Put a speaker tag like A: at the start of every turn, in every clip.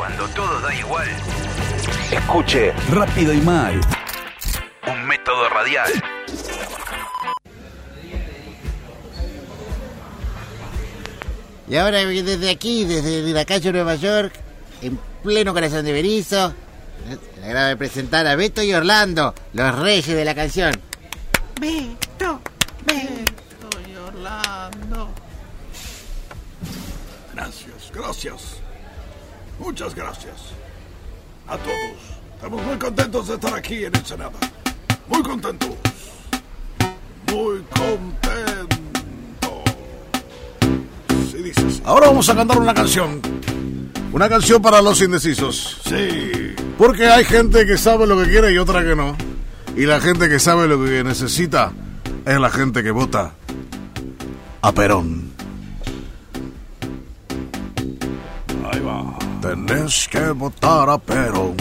A: Cuando todo da igual,
B: Escuche Rápido y Mal.
A: un método radial.
C: Y ahora desde aquí, desde la calle Nueva York, en pleno corazón de Berizo, me agrada de presentar a Beto y Orlando, los reyes de la canción. Beto, Beto y Orlando.
D: Gracias, gracias. Muchas gracias. A todos. Estamos muy contentos de estar aquí en Ensenada. Muy contentos. Muy contentos. Sí.
E: Ahora vamos a cantar una canción. Una canción para los indecisos.
D: Sí.
E: Porque hay gente que sabe lo que quiere y otra que no. Y la gente que sabe lo que necesita es la gente que vota a Perón. Tenés que votar a Perón,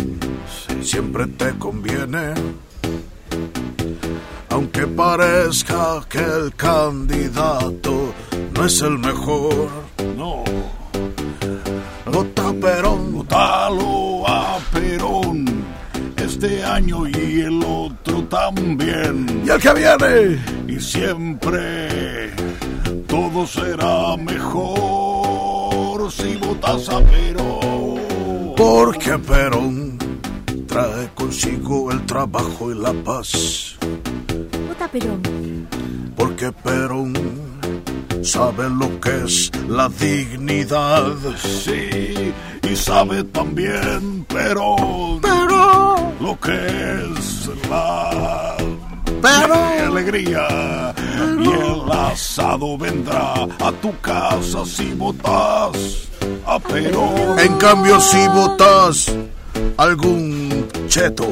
E: si siempre te conviene. Aunque parezca que el candidato no es el mejor,
D: No.
E: vota Perón.
D: Votalo a Perón. Este año y el otro también.
E: Y el que viene,
D: Y siempre todo será mejor si votas a Perón.
E: Porque Perón trae consigo el trabajo y la paz.
F: Vota Perón.
E: Porque Perón sabe lo que es la dignidad.
D: Sí, y sabe también Perón lo que es la
E: Perón.
D: alegría. Y el asado vendrá a tu casa si votas a Perón.
E: En cambio, si votas algún cheto,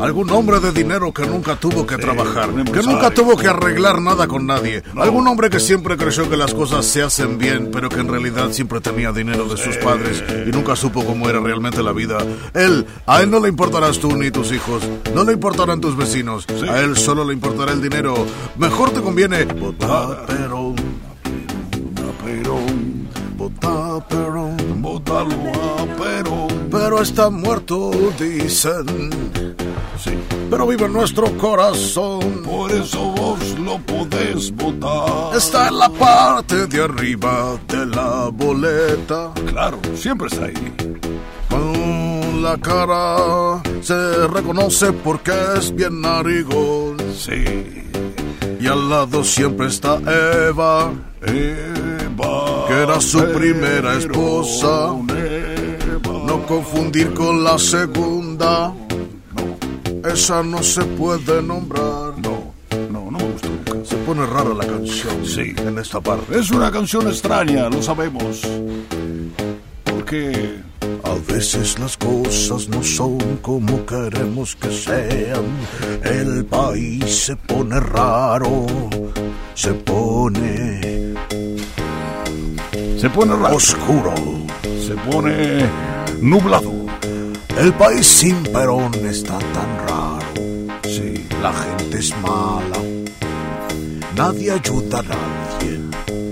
E: algún hombre de dinero que nunca tuvo que trabajar, que nunca tuvo que arreglar nada con nadie, algún hombre que siempre creyó que las cosas se hacen bien, pero que en realidad siempre tenía dinero de sus padres y nunca supo cómo era realmente la vida. Él, a él no le importarás tú ni tus hijos, no le importarán tus vecinos, a él solo le importará el dinero. Mejor te conviene votar Perón,
D: A Perón,
E: votar Perón.
D: votalo a Perón.
E: Pero está muerto, dicen.
D: Sí,
E: Pero vive en nuestro corazón.
D: por eso vos lo podés votar.
E: Está en la parte de arriba de la boleta.
D: Claro, siempre está ahí.
E: Con la cara se reconoce porque es bien narigón.
D: Sí.
E: Y al lado siempre está Eva,
D: Eva.
E: Era su primera esposa. No confundir con la segunda. Esa no se puede nombrar.
D: No, no, no me gustó nunca.
E: Se pone rara la canción
D: Sí.
E: en esta parte.
D: Es una canción extraña, lo sabemos. Porque
E: A veces las cosas no son como queremos que sean. El país se pone raro, se pone
D: se pone
E: oscuro.
D: se pone nublado.
E: El país sin Perón está tan raro.
D: Sí,
E: La gente es mala. Nadie ayuda a nadie.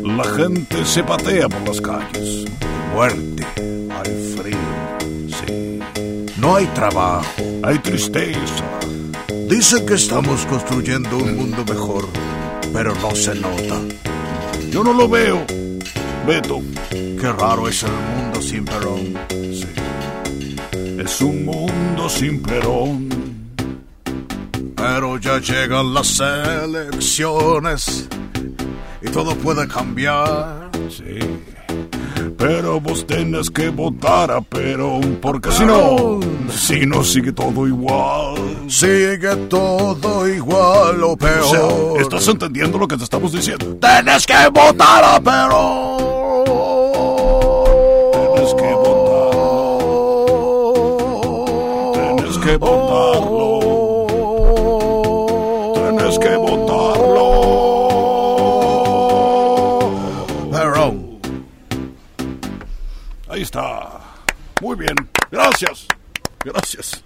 D: la gente se patea por las calles.
E: Muerte, hay frío. Sí. No hay trabajo.
D: Hay tristeza.
E: Dicen que estamos construyendo un mundo mejor, pero no se nota.
D: Yo no lo veo. Beto,
E: Qué raro es el mundo sin Perón.
D: sí. Es un mundo sin Perón.
E: Pero ya llegan las elecciones y todo puede cambiar.
D: Sí. Pero vos tenés que votar a Perón, porque si no, si no sigue todo igual.
E: Sigue todo igual o
D: O sea,
E: peor.
D: ¿estás entendiendo lo que te estamos diciendo?
E: Tienes que votar a Perón.
D: Que votarlo. Tienes que votarlo.
E: Perón.
D: Ahí está. Muy bien. Gracias. Gracias.